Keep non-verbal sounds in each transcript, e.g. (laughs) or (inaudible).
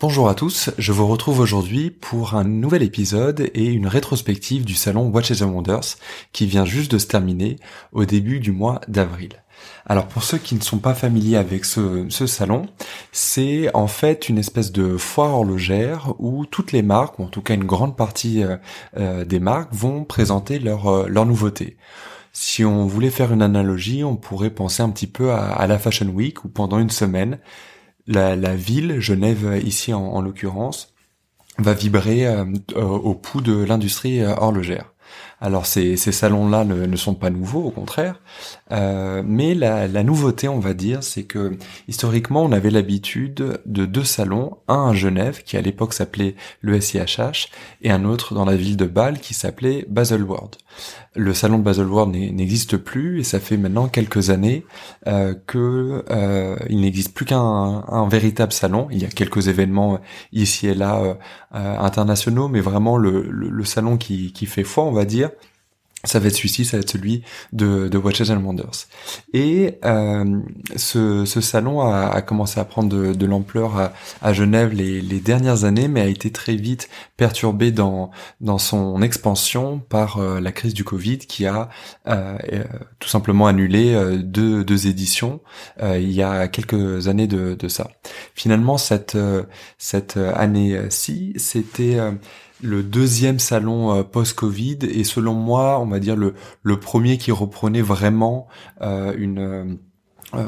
Bonjour à tous, je vous retrouve aujourd'hui pour un nouvel épisode et une rétrospective du salon Watches and Wonders qui vient juste de se terminer au début du mois d'avril. Alors pour ceux qui ne sont pas familiers avec ce, salon, c'est en fait une espèce de foire horlogère où toutes les marques, ou en tout cas une grande partie euh, euh, des marques, vont présenter leurs euh, leur nouveautés. Si on voulait faire une analogie, on pourrait penser un petit peu à, à la Fashion Week où pendant une semaine, la, ville, Genève ici en, l'occurrence, va vibrer euh, au pouls de l'industrie euh, horlogère. Alors ces, ces salons-là ne, sont pas nouveaux, au contraire, euh, mais la, la, nouveauté, on va dire, c'est que historiquement, on avait l'habitude de deux salons, un à Genève, qui à l'époque s'appelait le SIHH, et un autre dans la ville de Bâle, qui s'appelait Baselworld. Le salon de Baselworld n'existe plus, et ça fait maintenant quelques années euh, euh, n'existe plus qu'un un véritable salon. Il y a quelques événements ici et là euh, internationaux, mais vraiment le, le, le salon qui, qui fait foi, on va dire, ça va être celui-ci, ça va être celui de, de Watches and Wonders. Et euh, ce, salon a, commencé à prendre de, l'ampleur à, Genève les, dernières années, mais a été très vite perturbé dans, son expansion par euh, la crise du Covid qui a euh, tout simplement annulé deux, deux, éditions il y a quelques années de, de ça. Finalement, cette, cette année-ci, c'était le deuxième salon euh, post-Covid. Et selon moi, on va dire le, premier qui reprenait vraiment euh, une euh,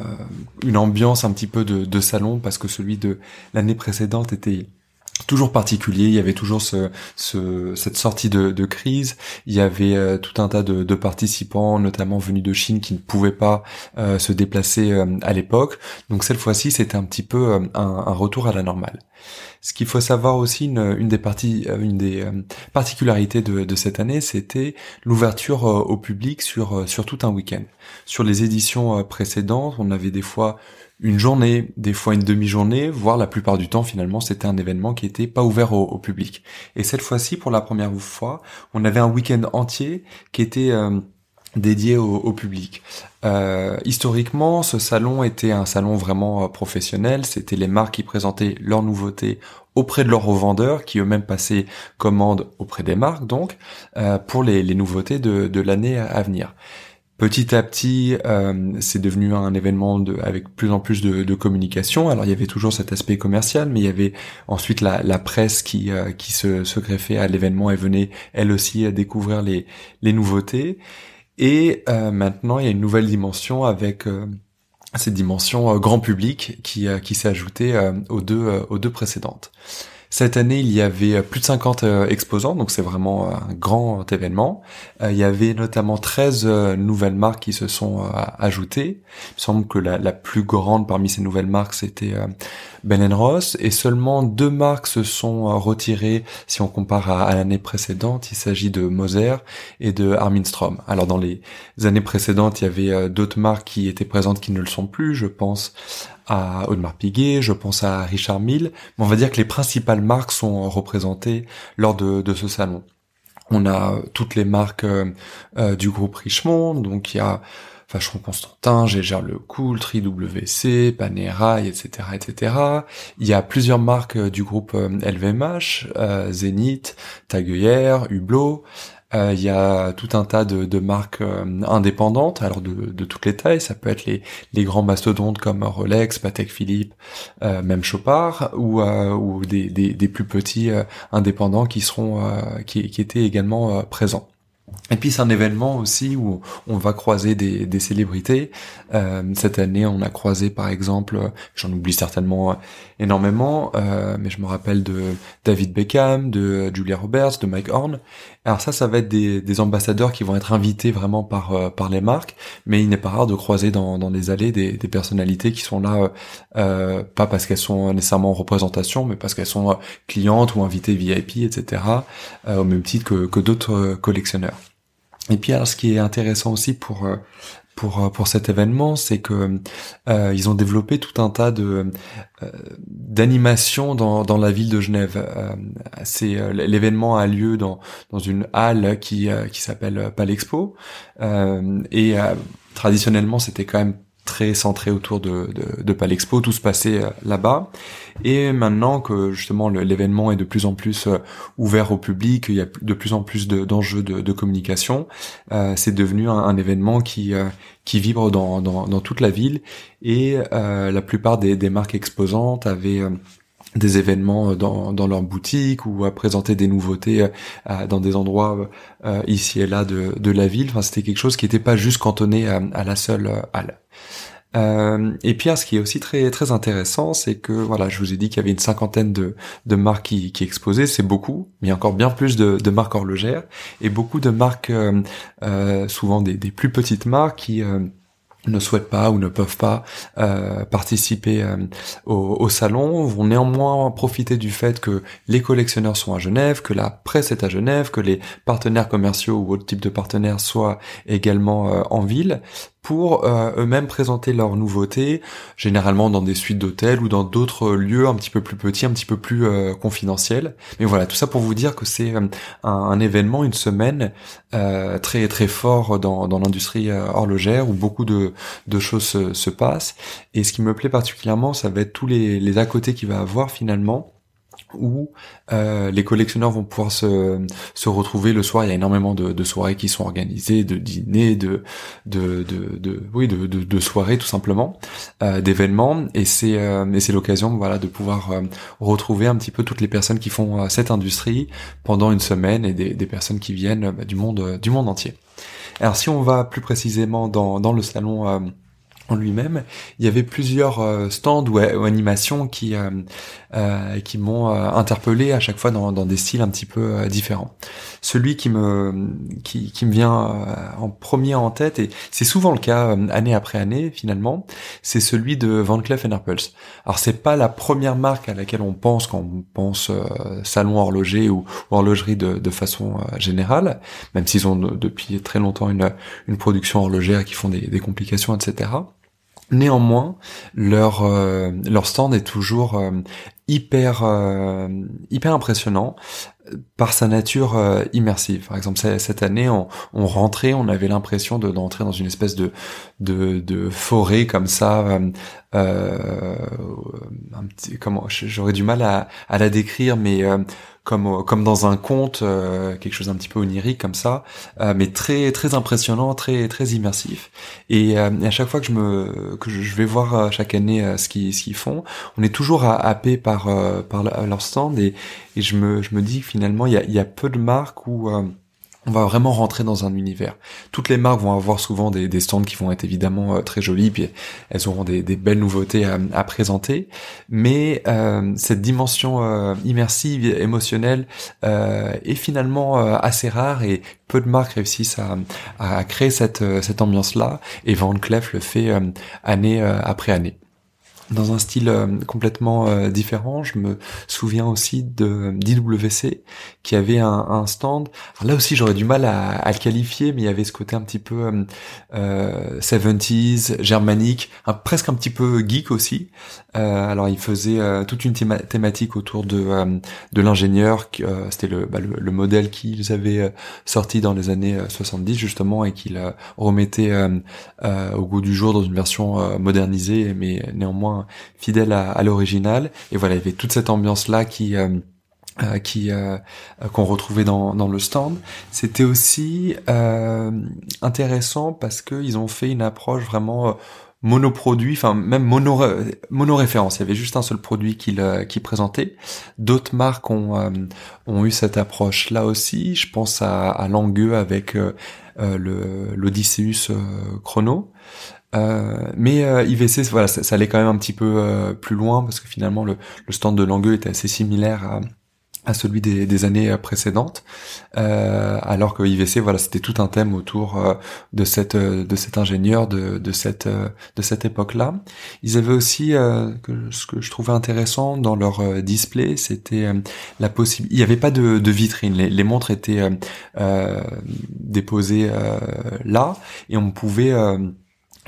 une ambiance un petit peu de salon parce que celui de l'année précédente était toujours particulier. Il y avait toujours ce, ce, cette sortie de, de, crise. Il y avait euh, tout un tas de, de, participants, notamment venus de Chine, qui ne pouvaient pas euh, se déplacer euh, à l'époque. Donc cette fois-ci, c'était un petit peu un, un, retour à la normale. Ce qu'il faut savoir aussi, une, une des parties, une des particularités de, de, cette année, c'était l'ouverture au public sur sur tout un week-end. Sur les éditions précédentes, on avait des fois une journée, des fois une demi-journée, voire la plupart du temps finalement c'était un événement qui était pas ouvert au, public. Et cette fois-ci, pour la première fois, on avait un week-end entier qui était euh, dédié au, public. Euh, historiquement, ce salon était un salon vraiment euh, professionnel. C'était les marques qui présentaient leurs nouveautés auprès de leurs revendeurs, qui eux-mêmes passaient commande auprès des marques, donc pour les, nouveautés de, de l'année à venir. Petit à petit, euh, c'est devenu un événement de, avec plus en plus de, communication. Alors il y avait toujours cet aspect commercial, mais il y avait ensuite la, presse qui, euh, qui se, greffait à l'événement et venait elle aussi à découvrir les, les nouveautés. Et euh, maintenant, il y a une nouvelle dimension avec cette dimension grand public qui, qui s'est ajoutée aux, deux, aux deux précédentes. Cette année, il y avait plus de 50 euh, exposants, donc c'est vraiment euh, un grand événement. Euh, il y avait notamment 13 nouvelles marques qui se sont ajoutées. Il me semble que la, plus grande parmi ces nouvelles marques, c'était Ben Ross, et seulement deux marques se sont retirées si on compare à, l'année précédente. Il s'agit de Moser et de Armin Strom. Alors dans les années précédentes, il y avait d'autres marques qui étaient présentes qui ne le sont plus. Je pense à Audemars Piguet, je pense à Richard Mille, mais on va dire que les principales marques sont représentées lors de, ce salon. On a toutes les marques euh, euh, du groupe Richemont, donc il y a Vacheron Constantin, Gégère Le Cool, WC, Panerai, etc., etc. Il y a plusieurs marques euh, du groupe LVMH, Zénith, Taguillère, Hublot. Euh, il y a tout un tas de, de marques euh, indépendantes, alors de, de, toutes les tailles. Ça peut être les, les grands mastodontes comme Rolex, Patek Philippe, euh, même Chopard, ou, ou des, des, des, plus petits indépendants qui seront qui, qui étaient également présents. Et puis c'est un événement aussi où on va croiser des, des célébrités. Euh, cette année, on a croisé par exemple, j'en oublie certainement énormément, euh, mais je me rappelle de David Beckham, de Julia Roberts, de Mike Horn. Alors ça, ça va être des, des ambassadeurs qui vont être invités vraiment par euh, par les marques, mais il n'est pas rare de croiser dans, dans les allées des, des personnalités qui sont là, euh, pas parce qu'elles sont nécessairement en représentation, mais parce qu'elles sont clientes ou invitées VIP, etc. au même titre que, que d'autres collectionneurs. Et puis alors ce qui est intéressant aussi pour euh, pour euh, pour cet événement, c'est que euh, ils ont développé tout un tas de euh, d'animations dans dans la ville de Genève. Euh, c'est l'événement a lieu dans dans une halle qui qui s'appelle Palexpo et traditionnellement c'était quand même très centré autour de, de, de Palexpo, tout se passait euh, là-bas. Et maintenant que justement l'événement est de plus en plus euh, ouvert au public, il y a de plus en plus d'enjeux de, communication, euh, c'est devenu un, événement qui qui vibre dans, dans, dans, toute la ville. Et la plupart des, des marques exposantes avaient des événements dans, dans leur boutique ou à présenter des nouveautés dans des endroits ici et là de, de la ville. Enfin, c'était quelque chose qui n'était pas juste cantonné à la seule halle. Euh, et puis, ce qui est aussi très très intéressant, c'est que voilà, je vous ai dit qu'il y avait une cinquantaine de, de marques qui, qui exposaient, c'est beaucoup, mais il y a encore bien plus de, de marques horlogères et beaucoup de marques, euh, euh, souvent des, des, plus petites marques qui ne souhaitent pas ou ne peuvent pas euh, participer euh, au, au, salon. Vont néanmoins profiter du fait que les collectionneurs sont à Genève, que la presse est à Genève, que les partenaires commerciaux ou autres types de partenaires soient également euh, en ville pour euh, eux-mêmes présenter leurs nouveautés, généralement dans des suites d'hôtels ou dans d'autres lieux un petit peu plus petits, un petit peu plus euh, confidentiels. Mais voilà, tout ça pour vous dire que c'est euh, un, événement, une semaine très très fort dans, dans l'industrie horlogère où beaucoup de, de choses se, se, passent. Et ce qui me plaît particulièrement, ça va être tous les, les à côté qu'il va avoir finalement où euh, les collectionneurs vont pouvoir se, se retrouver le soir. Il y a énormément de, soirées qui sont organisées, de dîners, de, de, de, oui, de, de, soirées tout simplement, euh, d'événements. Et c'est euh, c'est l'occasion, voilà, de pouvoir euh, retrouver un petit peu toutes les personnes qui font cette industrie pendant une semaine et des, des personnes qui viennent bah, du monde du monde entier. Alors si on va plus précisément dans, dans le salon lui-même, il y avait plusieurs euh, stands ou, animations qui euh, euh, qui m'ont interpellé à chaque fois dans, dans, des styles un petit peu différents. Celui qui me qui, qui me vient en premier en tête et c'est souvent le cas année après année finalement, c'est celui de Van Cleef Arpels. Alors c'est pas la première marque à laquelle on pense quand on pense salon horloger ou, horlogerie de, de façon générale, même s'ils ont depuis très longtemps une une production horlogère qui font des, des complications etc. Néanmoins, leur euh, leur stand est toujours euh, hyper euh, hyper impressionnant par sa nature immersive. Par exemple, cette année, on, rentrait, on avait l'impression de d'entrer dans une espèce de de, forêt comme ça. comment J'aurais du mal à la décrire, mais comme comme dans un conte, euh, quelque chose un petit peu onirique comme ça, euh, mais très très impressionnant, très très immersif. Et, euh, à chaque fois que je me que je vais voir chaque année ce qu'ils ce qu'ils font, on est toujours happé par par leur stand et, et je me je me dis finalement il y a il y a peu de marques où on va vraiment rentrer dans un univers. Toutes les marques vont avoir souvent des, stands qui vont être évidemment euh, très jolis, puis elles auront des, belles nouveautés à, présenter, mais euh, cette dimension euh, immersive, émotionnelle est finalement assez rare et peu de marques réussissent à, créer cette, cette ambiance-là, et Van Cleef le fait année après année dans un style euh, complètement euh, différent. Je me souviens aussi de d'IWC qui avait un, un stand. là aussi, j'aurais du mal à, à, le qualifier, mais il y avait ce côté un petit peu euh, 70s, germanique, un, presque un petit peu geek aussi. Euh, alors, il faisait toute une thématique autour de de l'ingénieur. C'était le, bah, le, le, modèle qu'ils avaient sorti dans les années 70 justement et qu'il remettait au goût du jour dans une version modernisée, mais néanmoins fidèle à, l'original. Et voilà, il y avait toute cette ambiance là qui euh, euh, qui euh, qu'on retrouvait dans, dans le stand. C'était aussi intéressant parce que ils ont fait une approche vraiment monoproduit, enfin même mono monoréférence. Il y avait juste un seul produit qu'il euh, qui présentait. D'autres marques ont euh, ont eu cette approche là aussi. Je pense à, à Langueux avec euh, le l'Odysseus Chrono. Mais IVC, voilà, ça, ça, allait quand même un petit peu plus loin parce que finalement le, le stand de Langueux était assez similaire à, à celui des, des années euh, précédentes, euh, alors que IVC, voilà, c'était tout un thème autour euh, de cette euh, de cet ingénieur de, de cette de cette époque-là. Ils avaient aussi que, ce que je trouvais intéressant dans leur display, c'était la possibilité. Il n'y avait pas de, de vitrine, les, les, montres étaient déposées là et on pouvait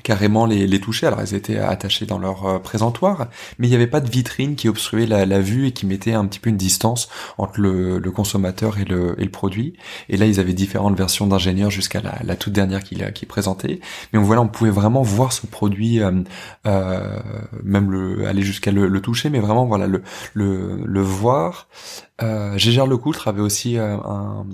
carrément les, les toucher. Alors elles étaient attachées dans leur euh, présentoir, mais il n'y avait pas de vitrine qui obstruait la, la, vue et qui mettait un petit peu une distance entre le, le consommateur et le, et le, produit. Et là, ils avaient différentes versions d'ingénieurs jusqu'à la, la, toute dernière qui, qui présentait. Mais voilà, on pouvait vraiment voir ce produit, euh, euh, même le, aller jusqu'à le, le, toucher, mais vraiment voilà le, le, le voir. Euh, Gégère Lecoultre avait aussi euh, un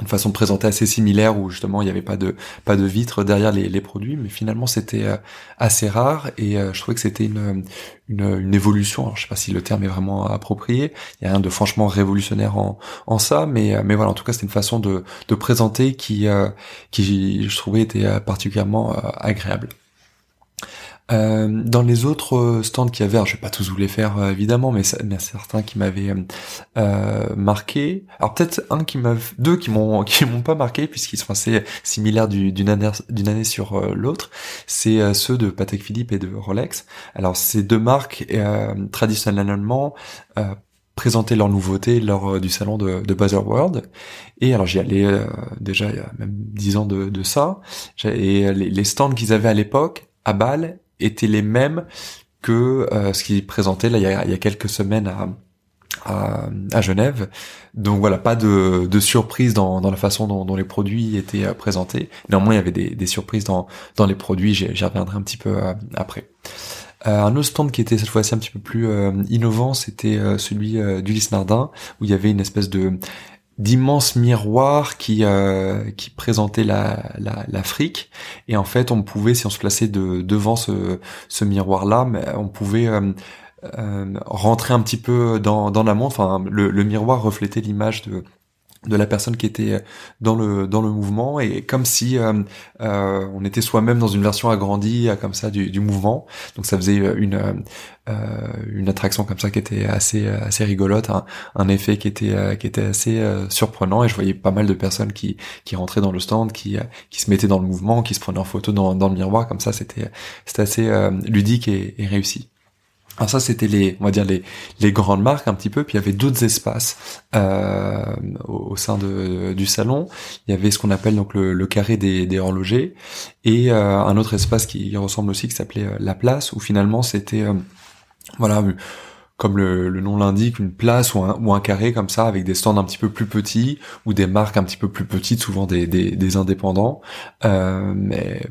une façon de présenter assez similaire où justement il n'y avait pas de pas de vitre derrière les, produits mais finalement c'était euh, assez rare et euh, je trouvais que c'était une, une, une évolution. Alors je sais pas si le terme est vraiment approprié. Il y a rien de franchement révolutionnaire en, en ça mais euh, mais voilà en tout cas c'était une façon de, de présenter qui qui je trouvais était particulièrement agréable euh, dans les autres euh, stands qu'il y avait, alors je vais pas tous vous les faire euh, évidemment, mais il y a certains qui m'avaient euh, marqué. Alors peut-être un qui m'a, deux qui m'ont (laughs) qui m'ont pas marqué puisqu'ils sont assez similaires d'une année d'une année sur l'autre. C'est ceux de Patek Philippe et de Rolex. Alors ces deux marques traditionnellement présentaient leurs nouveautés lors du salon de, de World. Et alors j'y allais déjà il y a même dix ans de, de ça. Et les, les stands qu'ils avaient à l'époque à Bâle étaient les mêmes que euh, ce qu'ils présentaient là il y a, quelques semaines à, à, Genève. Donc voilà, pas de, de surprise dans, dans la façon dont, les produits étaient euh, présentés. Néanmoins, il y avait des, des surprises dans, dans les produits, j'y reviendrai un petit peu euh, après. Un autre stand qui était cette fois-ci un petit peu plus innovant, c'était celui d'Ulysse Nardin, où il y avait une espèce de d'immenses miroirs qui euh, qui présentaient la l'Afrique. Et en fait on pouvait si on se plaçait de, devant ce, miroir là on pouvait euh, euh, rentrer un petit peu dans dans la montre. Enfin le miroir reflétait l'image de de la personne qui était dans le dans le mouvement et comme si euh, euh, on était soi-même dans une version agrandie euh, comme ça du, du mouvement. Donc ça faisait une euh, une attraction comme ça qui était assez assez rigolote un, un effet qui était qui était assez surprenant et je voyais pas mal de personnes qui qui rentraient dans le stand qui qui se mettaient dans le mouvement qui se prenaient en photo dans dans le miroir. Comme ça c'était c'était assez ludique et, et réussi alors ça, c'était les, on va dire les, les grandes marques un petit peu. Puis il y avait d'autres espaces euh, au, sein de, du salon. Il y avait ce qu'on appelle donc le, le carré des, des, horlogers et euh, un autre espace qui ressemble aussi qui s'appelait euh, la place, où finalement c'était euh, voilà comme le, le nom l'indique, une place ou un, ou un carré comme ça, avec des stands un petit peu plus petits, ou des marques un petit peu plus petites, souvent des, des, des indépendants, euh, mais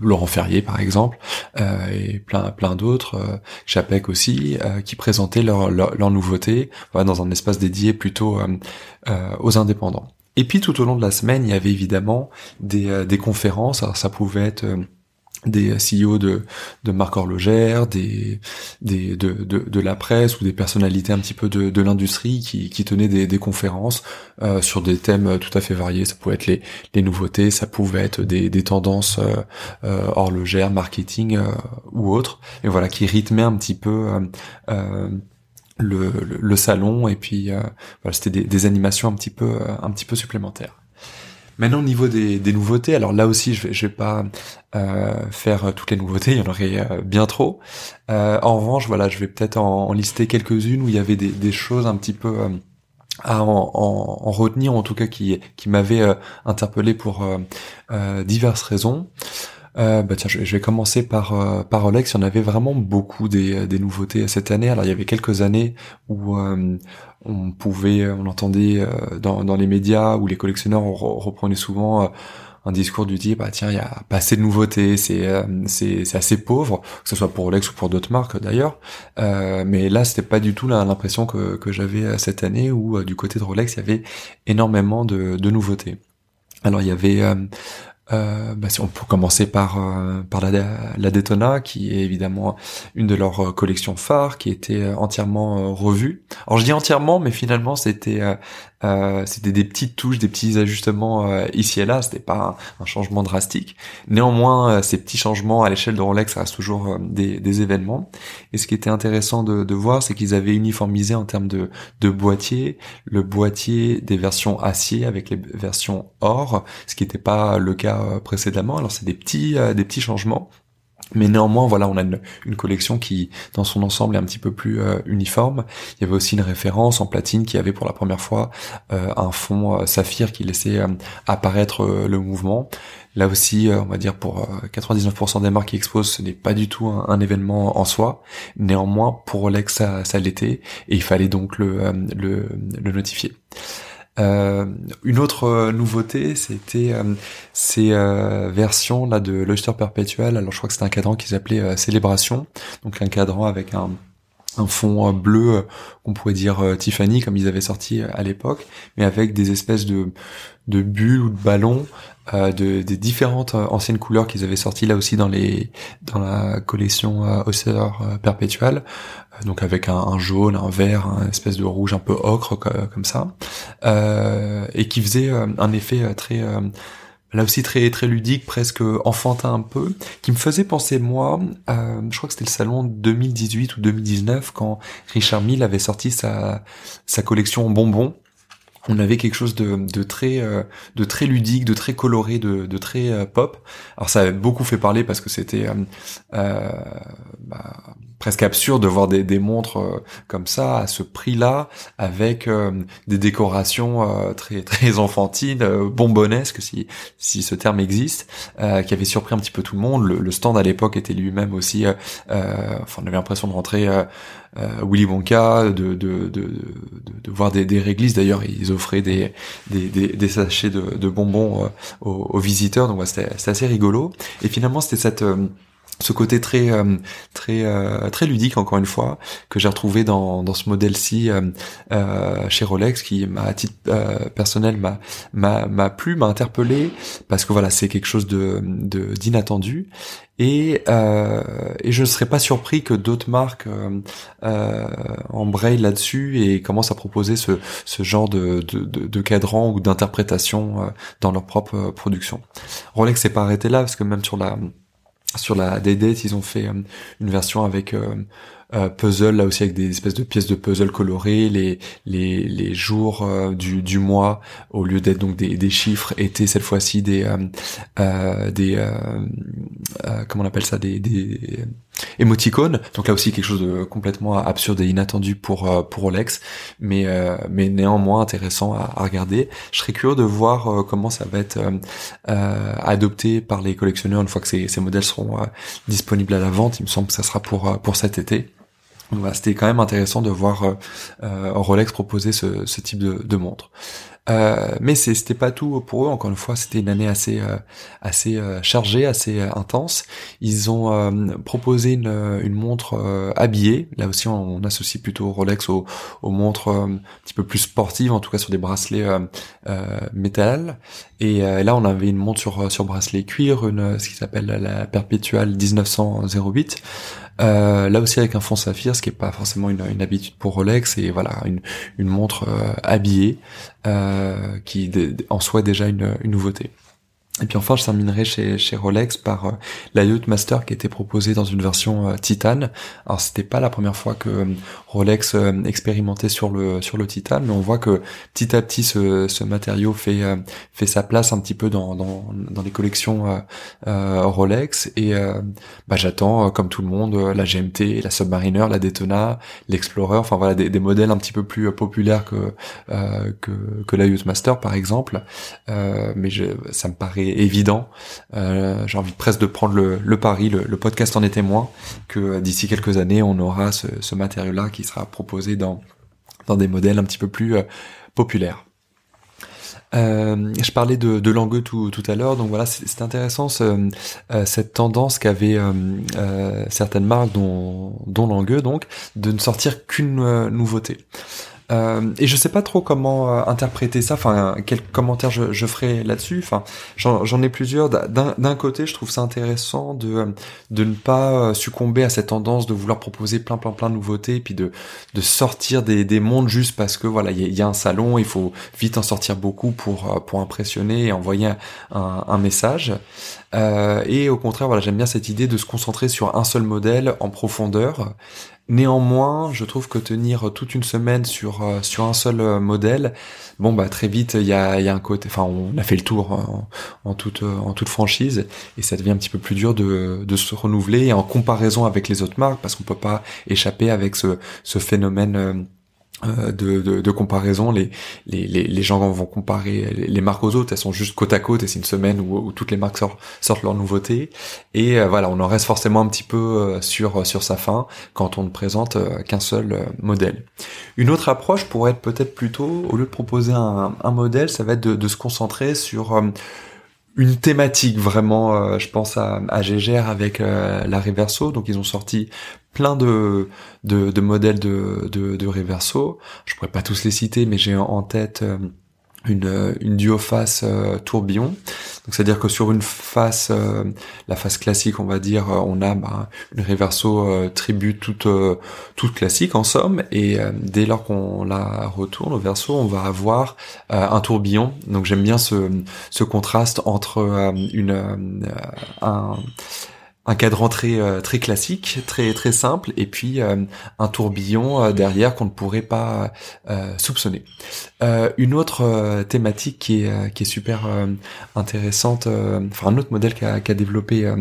Laurent Ferrier par exemple euh, et plein plein d'autres euh, Chapec aussi qui présentaient leur, leur nouveautés dans un espace dédié plutôt aux indépendants. Et puis tout au long de la semaine, il y avait évidemment des, des conférences. Ça pouvait être des CEO de, de marques horlogères, des, des de, de, de, la presse ou des personnalités un petit peu de, de l'industrie qui, qui tenaient des, des conférences euh, sur des thèmes tout à fait variés. Ça pouvait être les, les nouveautés, ça pouvait être des, des tendances euh, euh horlogères, marketing euh, ou autres. Et voilà, qui rythmaient un petit peu euh, le, le, salon. Et puis voilà, c'était des, des animations un petit peu un petit peu supplémentaires. Maintenant au niveau des, des, nouveautés, alors là aussi je vais, je vais pas euh, faire toutes les nouveautés, il y en aurait euh, bien trop. Euh, en revanche, voilà, je vais peut-être en, lister quelques-unes où il y avait des, des choses un petit peu euh, à en, en, retenir, en tout cas qui, qui m'avaient euh, interpellé pour diverses raisons. Euh, bah tiens, je, vais commencer par euh, par Rolex. Il y en avait vraiment beaucoup des, des nouveautés cette année. Alors il y avait quelques années où euh, on pouvait, on entendait euh, dans, dans les médias où les collectionneurs reprenaient souvent un discours du type ah tiens il y a pas assez de nouveautés c'est c'est c'est assez pauvre que ce soit pour Rolex ou pour d'autres marques d'ailleurs euh, mais là c'était pas du tout l'impression que que j'avais cette année où du côté de Rolex il y avait énormément de de nouveautés alors il y avait Euh, bah, si on peut commencer par euh, par la, la Daytona, qui est évidemment une de leurs euh, collections phares, qui était entièrement revue. Alors je dis entièrement, mais finalement c'était euh, c'était des petites touches, des petits ajustements euh, ici et là. C'était pas un, changement drastique. Néanmoins, euh, ces petits changements à l'échelle de Rolex, ça reste toujours des, événements. Et ce qui était intéressant de, de voir, c'est qu'ils avaient uniformisé en termes de, de boîtier, le boîtier des versions acier avec les versions or, ce qui n'était pas le cas précédemment. Alors c'est des petits, des petits changements. Mais néanmoins, voilà, on a une, collection qui, dans son ensemble, est un petit peu plus euh, uniforme. Il y avait aussi une référence en platine qui avait pour la première fois euh, un fond euh, saphir qui laissait apparaître le mouvement. Là aussi, on va dire pour 99% des marques qui exposent, ce n'est pas du tout un, événement en soi. Néanmoins, pour Rolex, ça, ça l'était, et il fallait donc le, le, le notifier. Euh, une autre euh, nouveauté, c'était euh, ces versions là de l'Oyster Perpetual. Alors je crois que c'était un cadran qui s'appelait Célébration, donc un cadran avec un un fond bleu qu'on pourrait dire Tiffany comme ils avaient sorti à l'époque, mais avec des espèces de de bulles ou de ballons de, des différentes anciennes couleurs qu'ils avaient sorties là aussi dans les dans la collection Oyster Perpetual. Donc avec un, jaune, un vert, un espèce de rouge un peu ocre comme ça, euh, et qui faisait euh, un effet euh, très là aussi très très ludique, presque enfantin un peu, qui me faisait penser moi, je crois que c'était le salon 2018 ou 2019 quand Richard Mille avait sorti sa sa collection bonbons on avait quelque chose de, de très euh, de très ludique, de très coloré, de, de très euh, pop. Alors ça avait beaucoup fait parler parce que c'était euh, bah, presque absurde de voir des, des montres comme ça à ce prix-là, avec des décorations très (laughs) très enfantines, bonbonnesques si si ce terme existe, qui avait surpris un petit peu tout le monde. Le, le stand à l'époque était lui-même aussi, enfin on avait l'impression de rentrer euh, Willy Wonka, de, de, de, de, voir des, des réglisses. D'ailleurs, ils offraient des, des, des, sachets de, de bonbons euh, aux, visiteurs, donc c'était assez rigolo. Et finalement, c'était cette euh, ce côté très euh, très euh, très ludique encore une fois que j'ai retrouvé dans, dans ce modèle-ci euh, chez Rolex qui à titre personnel m'a m'a m'a plu m'a interpellé parce que voilà c'est quelque chose de d'inattendu et et je ne serais pas surpris que d'autres marques embrayent là-dessus et commencent à proposer ce ce genre de de, de, de cadran ou d'interprétation dans leur propre production. Rolex s'est pas arrêté là parce que même sur la sur la DD, ils ont fait euh, une version avec euh, euh, puzzle là aussi avec des espèces de pièces de puzzle colorées les les, les jours euh, du, du mois au lieu d'être donc des, des chiffres étaient cette fois-ci des euh, des comment on appelle ça des, des émoticônes. Donc là aussi quelque chose de complètement absurde et inattendu pour pour Rolex mais mais néanmoins intéressant à, à, regarder. Je serais curieux de voir comment ça va être adopté par les collectionneurs une fois que ces, ces modèles seront disponibles à la vente. Il me semble que ça sera pour pour cet été c'était quand même intéressant de voir euh, euh, Rolex proposer ce, ce type de, de montre. Euh, mais c'était pas tout pour eux. Encore une fois, c'était une année assez euh, assez euh, chargée, assez intense. Ils ont proposé une, une montre habillée. Là aussi, on, associe plutôt Rolex aux, aux montres un petit peu plus sportives, en tout cas sur des bracelets métal. Et là, on avait une montre sur sur bracelet cuir, une ce qui s'appelle la Perpetual 1908. Euh, là aussi avec un fond saphir, ce qui est pas forcément une, habitude pour Rolex, et voilà une, une montre euh, habillée euh, qui en soi déjà une nouveauté. Et puis enfin, je terminerai chez, chez Rolex par euh, la Master qui était proposée dans une version euh, titane. Alors c'était pas la première fois que euh, Rolex euh, expérimentait sur le sur le titane, mais on voit que petit à petit ce, ce matériau fait fait sa place un petit peu dans dans, dans les collections Rolex. Et bah, j'attends comme tout le monde la GMT, la Submariner, la Daytona, l'Explorer. Enfin voilà des, des, modèles un petit peu plus populaires que que que la Master par exemple. mais je, ça me paraît évident. Euh, j'ai envie presque de prendre le, pari, le, podcast en est témoin, que d'ici quelques années, on aura ce, matériau-là qui sera proposé dans, dans des modèles un petit peu plus euh, populaires. Euh, je parlais de, de Langueux tout, tout à l'heure, donc voilà, c'est intéressant cette tendance qu'avaient certaines marques, dont, dont Langueux, donc, de ne sortir qu'une nouveauté. Euh, et je sais pas trop comment euh, interpréter ça. Enfin, quel commentaire je, ferai là-dessus. Enfin, j'en ai plusieurs. D'un côté, je trouve ça intéressant de de ne pas euh, succomber à cette tendance de vouloir proposer plein plein plein de nouveautés, puis de de sortir des, des mondes juste parce que voilà, il y, a un salon, il faut vite en sortir beaucoup pour pour impressionner et envoyer un, un message. Euh, et au contraire, voilà, j'aime bien cette idée de se concentrer sur un seul modèle en profondeur. Néanmoins, je trouve que tenir toute une semaine sur euh, sur un seul euh, modèle, bon bah très vite il y a, y a un côté, enfin on a fait le tour en, en, toute euh, en toute franchise et ça devient un petit peu plus dur de, de se renouveler en comparaison avec les autres marques parce qu'on peut pas échapper avec ce ce phénomène de, de, de, comparaison. Les, les, les, gens vont comparer les marques aux autres, elles sont juste côte à côte et c'est une semaine où, où, toutes les marques sortent, sortent leurs nouveautés. Et euh, voilà, on en reste forcément un petit peu euh, sur, sur sa fin quand on ne présente qu'un seul modèle. Une autre approche pourrait être peut-être plutôt, au lieu de proposer un, un modèle, ça va être de, de se concentrer sur une thématique vraiment, je pense à, à Gégère avec la Reverso, donc ils ont sorti plein de, de, de modèles de, de, de, Reverso. Je pourrais pas tous les citer, mais j'ai en tête euh, une, une duoface euh, tourbillon. Donc c'est-à-dire que sur une face, euh, la face classique, on va dire, on a bah, une Reverso tribute toute toute classique en somme, et dès lors qu'on la retourne au verso, on va avoir un tourbillon. Donc j'aime bien ce, ce contraste entre une un un cadran très euh, très classique, très très simple, et puis euh, un tourbillon euh, derrière qu'on ne pourrait pas soupçonner. une autre thématique qui est qui est super intéressante, enfin un autre modèle qu'a développé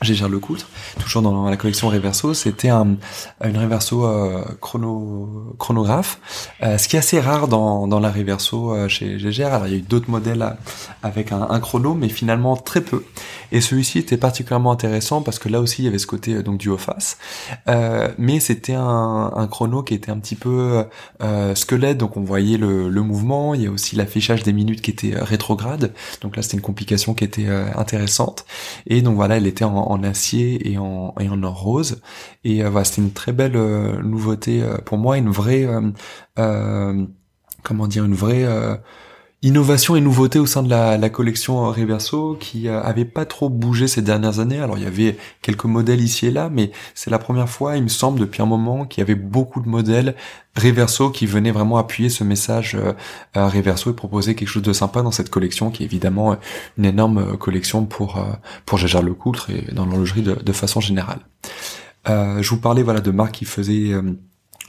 Gégère Lecoutre, toujours dans la collection Reverso, c'était un, une Reverso euh, chrono, chronographe, euh, ce qui est assez rare dans, dans la Reverso euh, chez Gégère. Alors il y a eu d'autres modèles avec un, un, chrono, mais finalement très peu. Et celui-ci était particulièrement intéressant parce que là aussi il y avait ce côté donc du haut face, mais c'était un, un, chrono qui était un petit peu squelette, donc on voyait le, le mouvement. Il y a aussi l'affichage des minutes qui était rétrograde, donc là c'était une complication qui était intéressante. Et donc voilà, elle était en en acier et en, et en or rose. Et euh, voilà, c'était une très belle euh, nouveauté euh, pour moi, une vraie, comment dire, une vraie innovation et nouveauté au sein de la, collection Reverso qui avait pas trop bougé ces dernières années. Alors il y avait quelques modèles ici et là, mais c'est la première fois, il me semble, depuis un moment, qu'il y avait beaucoup de modèles Reverso qui venaient vraiment appuyer ce message euh, Reverso et proposer quelque chose de sympa dans cette collection qui est évidemment une énorme collection pour pour Gégard Lecoultre et dans l'horlogerie de, de, façon générale. Euh, je vous parlais voilà de marques qui faisaient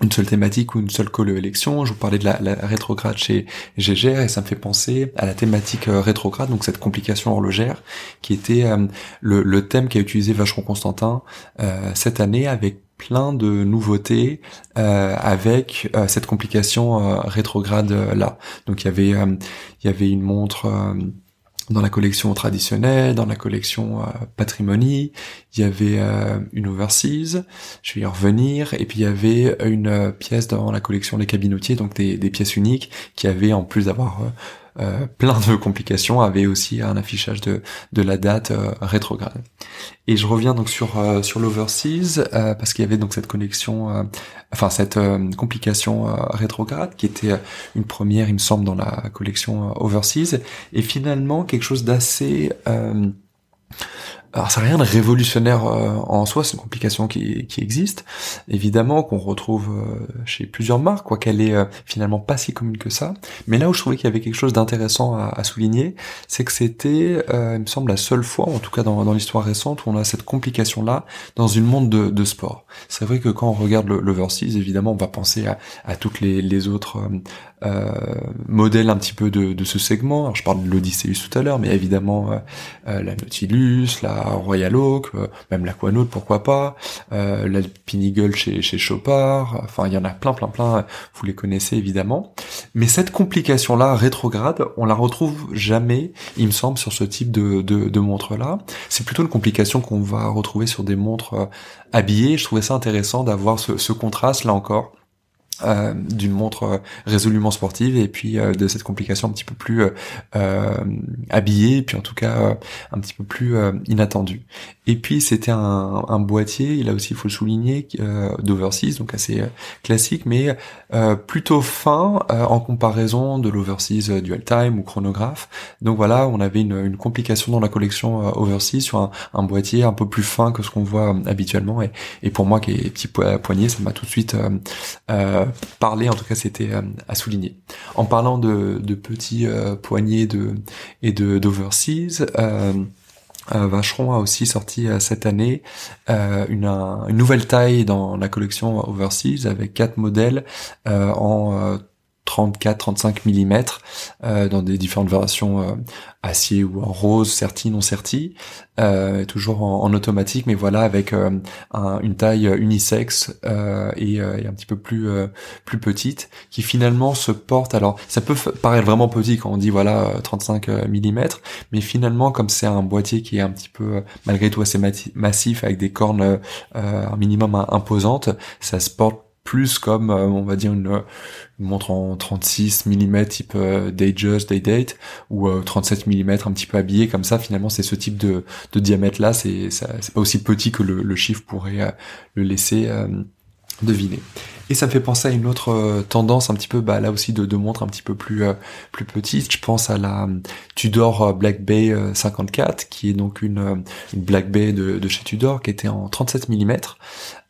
une seule thématique ou une seule élection. Je vous parlais de la, rétrograde chez Gégère et ça me fait penser à la thématique euh, rétrograde, donc cette complication horlogère, qui était euh, le, thème qu'a utilisé Vacheron Constantin euh, cette année avec plein de nouveautés avec cette complication rétrograde là. Donc il y avait il y avait une montre dans la collection traditionnelle, dans la collection euh, Patrimonie, il y avait euh, une overseas, je vais y revenir, et puis il y avait une euh, pièce dans la collection Les Cabinotiers, donc des, des pièces uniques, qui avaient, en plus d'avoir euh, plein de complications, avait aussi un affichage de, de la date euh, rétrograde. Et je reviens donc sur euh, sur l'overseas parce qu'il y avait donc cette connexion, enfin cette complication rétrograde qui était une première, il me semble, dans la collection overseas, et finalement quelque chose d'assez alors c'est rien de révolutionnaire euh, en soi, c'est une complication qui, qui existe, évidemment qu'on retrouve euh, chez plusieurs marques, quoi qu'elle est euh, finalement pas si commune que ça. Mais là où je trouvais qu'il y avait quelque chose d'intéressant à, à, souligner, c'est que c'était, il me semble, la seule fois, en tout cas dans, dans l'histoire récente, où on a cette complication-là dans une monde de, de sport. C'est vrai que quand on regarde l'overseas, évidemment, on va penser à, à toutes les, les autres euh, modèles un petit peu de, de ce segment. Alors, je parle de l'Odysseus tout à l'heure, mais évidemment la Nautilus, la Royal Oak, euh, même l'Aquanaut, pourquoi pas, euh, l'Alpine Eagle chez, chez Chopard, enfin il y en a plein plein plein, vous les connaissez évidemment. Mais cette complication-là, rétrograde, on la retrouve jamais, il me semble, sur ce type de, de, de montre-là. C'est plutôt une complication qu'on va retrouver sur des montres euh, habillées. Je trouvais ça intéressant d'avoir ce, ce contraste là encore euh, d'une montre euh, résolument sportive et puis euh, de cette complication un petit peu plus habillée, puis en tout cas un petit peu plus inattendue. Et puis c'était un, un, boîtier, là aussi il faut le souligner, d'Overseas, donc assez classique, mais plutôt fin en comparaison de l'Overseas Dual Time ou chronographe. Donc voilà, on avait une, une complication dans la collection Overseas sur un, un, boîtier un peu plus fin que ce qu'on voit habituellement. Et, et, pour moi qui est petit poignet, ça m'a tout de suite euh, parler, en tout cas c'était euh, à souligner. En parlant de, petits euh, poignets de, et de d'overseas, euh, Vacheron a aussi sorti cette année une, nouvelle taille dans la collection Overseas avec quatre modèles en 34-35 mm euh, dans des différentes versions euh, acier ou en rose, certi, non certi, euh, toujours en, automatique, mais voilà avec une taille unisexe et, un petit peu plus plus petite, qui finalement se porte. Alors ça peut paraître vraiment petit quand on dit voilà 35 mm, mais finalement comme c'est un boîtier qui est un petit peu malgré tout assez massif avec des cornes un minimum imposantes, ça se porte plus comme on va dire une, montre en 36 mm type euh, Datejust, Day-Date ou euh, 37 mm un petit peu habillé comme ça. Finalement c'est ce type de, de diamètre là c'est c'est pas aussi petit que le, chiffre pourrait euh, le laisser euh, deviner et ça me fait penser à une autre euh, tendance un petit peu, bah, là aussi de, de montres un petit peu plus euh, plus petite. Je pense à la euh, Tudor Black Bay 54, qui est donc une, une Black Bay de, de, chez Tudor, qui était en 37 mm.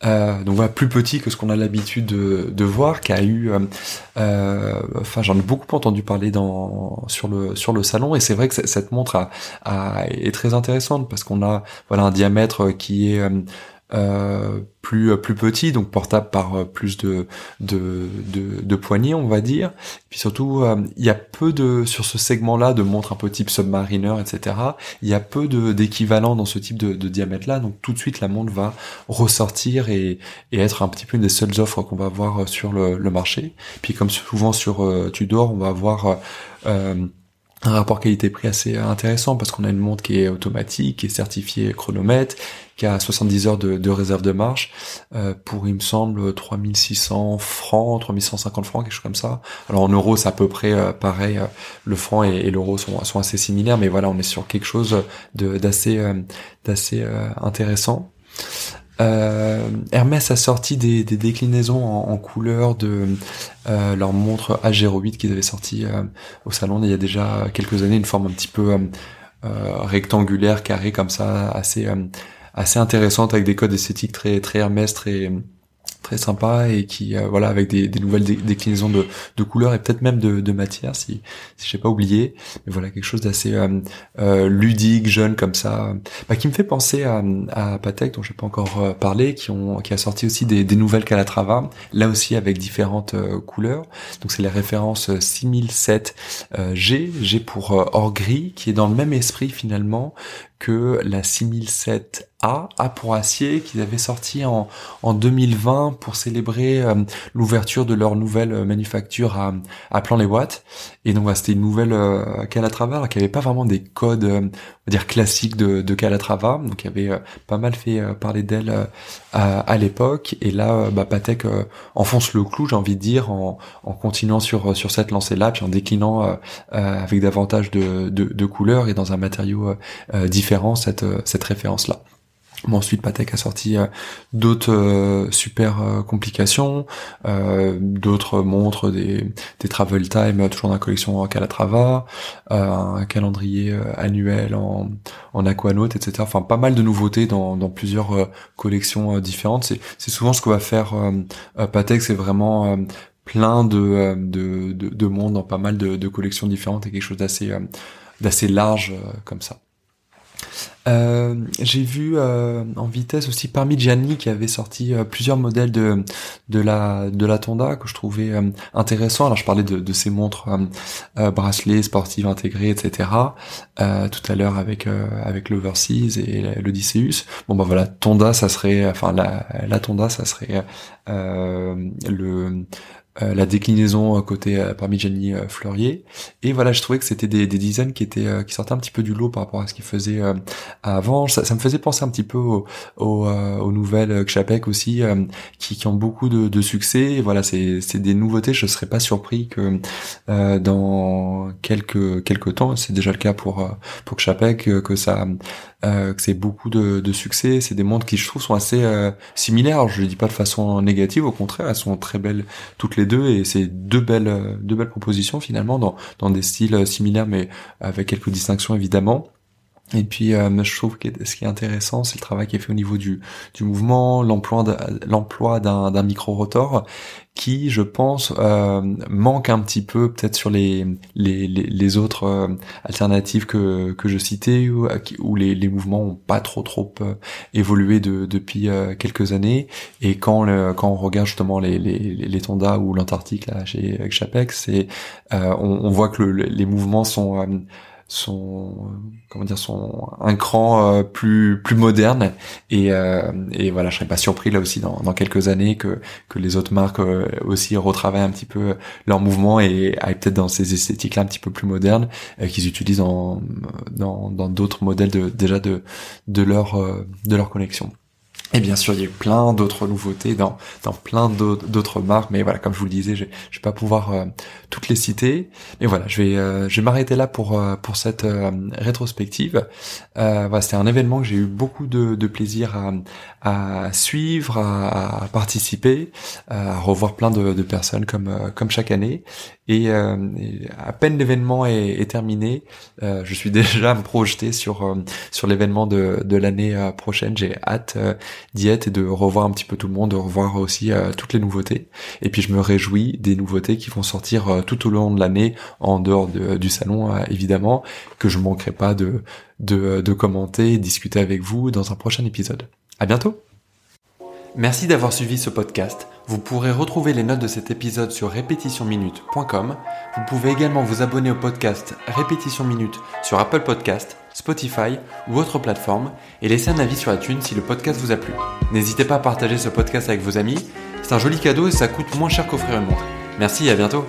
Euh, donc voilà, plus petit que ce qu'on a l'habitude de, de, voir, qui a eu, enfin j'en ai beaucoup entendu parler dans sur le sur le salon, et c'est vrai que cette montre a, a, est très intéressante parce qu'on a voilà un diamètre qui est euh, plus plus petit, donc portable par euh, plus de de, de, de poignées, on va dire. Et puis surtout, euh, il y a peu de sur ce segment-là de montres un peu type Submariner, etc. Il y a peu d'équivalent dans ce type de, diamètre-là, donc tout de suite la montre va ressortir et, et être un petit peu une des seules offres qu'on va avoir sur le, le marché. Puis comme souvent sur Tudor, on va avoir un rapport qualité-prix assez intéressant parce qu'on a une montre qui est automatique, qui est certifiée chronomètre, qui a 70 heures de, de réserve de marche euh, pour il me semble 3600 francs, 3150 francs, quelque chose comme ça. Alors en euros c'est à peu près euh, pareil, euh, le franc et, et l'euro sont, sont assez similaires, mais voilà on est sur quelque chose d'assez euh, d'assez intéressant. Euh, Hermès a sorti des, des déclinaisons en, en, couleur de euh, leur montre A08 qu'ils avaient sorti euh, au salon il y a déjà quelques années, une forme un petit peu rectangulaire, carrée comme ça, assez assez intéressante avec des codes esthétiques très très Hermès, très très sympa et qui euh, voilà avec des, nouvelles déclinaisons de, de couleurs et peut-être même de, de matière si si j'ai pas oublié. Mais voilà quelque chose d'assez euh, euh, ludique jeune comme ça. Bah, qui me fait penser à, à Patek dont j'ai pas encore parlé qui ont qui a sorti aussi des, des nouvelles Calatrava là aussi avec différentes couleurs. Donc c'est les références 6007 G G pour or gris qui est dans le même esprit finalement que la 6007 A, A pour acier, qu'ils avaient sorti en, en 2020 pour célébrer euh, l'ouverture de leur nouvelle euh, manufacture à, à Plan-les-Ouates. Et donc, c'était une nouvelle euh, Calatrava, qui avait pas vraiment des codes, euh, on va dire, classiques de, de Calatrava. Donc, il avait pas mal fait parler d'elle à, à l'époque. Et là, bah, Patek enfonce le clou, j'ai envie de dire, en, en continuant sur, sur cette lancée-là, puis en déclinant avec davantage de, de, de, couleurs et dans un matériau différent cette, cette référence-là ensuite, Patek a sorti euh, d'autres euh, super euh, complications, d'autres montres, des, travel time, toujours dans la collection Calatrava, un calendrier annuel en, en aquanaut, etc. Enfin, pas mal de nouveautés dans, plusieurs collections différentes. C'est souvent ce que va faire Patek, c'est vraiment plein de, de, de, de monde dans pas mal de, collections différentes et quelque chose d'assez large comme ça. Euh, j'ai vu euh, en vitesse aussi parmi Gianni qui avait sorti euh, plusieurs modèles de de la de la Tonda que je trouvais intéressant. Alors je parlais de, ces montres bracelets sportives intégrées, etc. tout à l'heure avec avec l'Overseas et l'Odysseus. Bon bah voilà, Tonda ça serait, enfin la la Tonda ça serait le la déclinaison côté Parmigiani Fleurier. Et voilà, je trouvais que c'était des, des designs qui étaient qui sortaient un petit peu du lot par rapport à ce qu'il faisait avant. Ça, ça, me faisait penser un petit peu aux, aux, nouvelles Kchapek aussi, qui, qui ont beaucoup de, de succès. Et voilà, c'est des nouveautés. Je serais pas surpris que dans quelques quelques temps, c'est déjà le cas pour pour Kchapek, que ça euh, que c'est beaucoup de, de succès. C'est des montres qui, je trouve, sont assez euh, similaires. Je le dis pas de façon négative, au contraire, elles sont très belles toutes les deux et c'est deux belles, deux belles propositions finalement dans, dans des styles similaires, mais avec quelques distinctions évidemment. Et puis, euh, je trouve que ce qui est intéressant, c'est le travail qui est fait au niveau du, du mouvement, l'emploi l'emploi d'un micro-rotor qui, je pense, euh, manque un petit peu peut-être sur les, les, les, autres euh, alternatives que, que je citais, où, où les, les mouvements ont pas trop trop évolué de, depuis quelques années. Et quand, le, quand on regarde justement les, les, les Tonda ou l'Antarctique là chez Chapex, c'est on, on, voit que le, les mouvements sont sont comment dire sont un cran euh, plus plus moderne. Et euh, et voilà je serais pas surpris là aussi dans, dans quelques années que que les autres marques euh, aussi retravaillent un petit peu leur mouvement et aillent peut-être dans ces esthétiques là un petit peu plus modernes qu'ils utilisent dans dans dans d'autres modèles de déjà de de leur de leur collection et bien sûr, il y a eu plein d'autres nouveautés dans, dans plein d'autres marques, mais voilà, comme je vous le disais, je, je vais pas pouvoir euh, toutes les citer. Mais voilà, je vais, euh, je vais m'arrêter là pour euh, pour cette rétrospective. voilà, c'était un événement que j'ai eu beaucoup de, de plaisir à, à suivre, à, à, participer, à revoir plein de, de personnes comme comme chaque année. Et, à peine l'événement est, est, terminé, je suis (laughs) déjà me projeter sur sur l'événement de de l'année prochaine. J'ai hâte diète et de revoir un petit peu tout le monde, de revoir aussi euh, toutes les nouveautés. Et puis je me réjouis des nouveautés qui vont sortir euh, tout au long de l'année, en dehors du salon euh, évidemment, que je manquerai pas de, de, de commenter et discuter avec vous dans un prochain épisode. À bientôt Merci d'avoir suivi ce podcast. Vous pourrez retrouver les notes de cet épisode sur répétitionminute.com. Vous pouvez également vous abonner au podcast Répétition Minute sur Apple Podcast Spotify ou autre plateforme et laissez un avis sur iTunes si le podcast vous a plu. N'hésitez pas à partager ce podcast avec vos amis, c'est un joli cadeau et ça coûte moins cher qu'offrir une montre. Merci et à bientôt